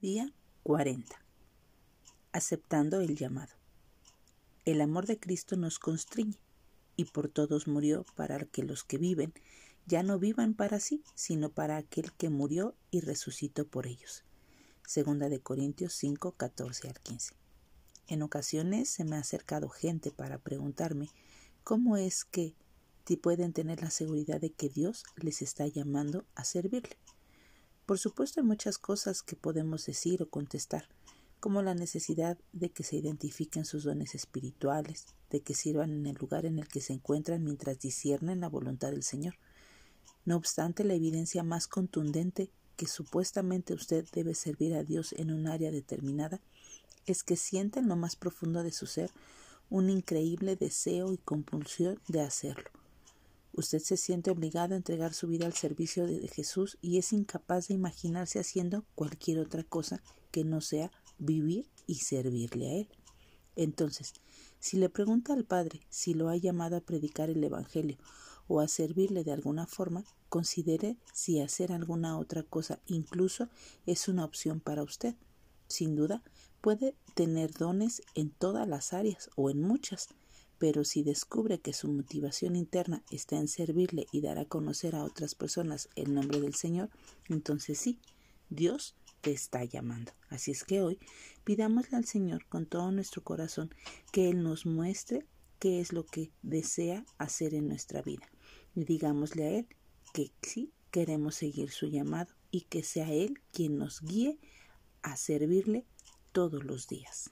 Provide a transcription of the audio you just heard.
Día 40. Aceptando el llamado. El amor de Cristo nos constriñe y por todos murió para que los que viven ya no vivan para sí, sino para aquel que murió y resucitó por ellos. Segunda de Corintios 5, 14 al 15. En ocasiones se me ha acercado gente para preguntarme cómo es que pueden tener la seguridad de que Dios les está llamando a servirle. Por supuesto hay muchas cosas que podemos decir o contestar, como la necesidad de que se identifiquen sus dones espirituales, de que sirvan en el lugar en el que se encuentran mientras disciernen la voluntad del Señor. No obstante, la evidencia más contundente que supuestamente usted debe servir a Dios en un área determinada es que sienta en lo más profundo de su ser un increíble deseo y compulsión de hacerlo. Usted se siente obligado a entregar su vida al servicio de Jesús y es incapaz de imaginarse haciendo cualquier otra cosa que no sea vivir y servirle a Él. Entonces, si le pregunta al Padre si lo ha llamado a predicar el Evangelio o a servirle de alguna forma, considere si hacer alguna otra cosa incluso es una opción para usted. Sin duda, puede tener dones en todas las áreas o en muchas, pero si descubre que su motivación interna está en servirle y dar a conocer a otras personas el nombre del Señor, entonces sí, Dios te está llamando. Así es que hoy pidámosle al Señor con todo nuestro corazón que Él nos muestre qué es lo que desea hacer en nuestra vida. Y digámosle a Él que sí queremos seguir su llamado y que sea Él quien nos guíe a servirle todos los días.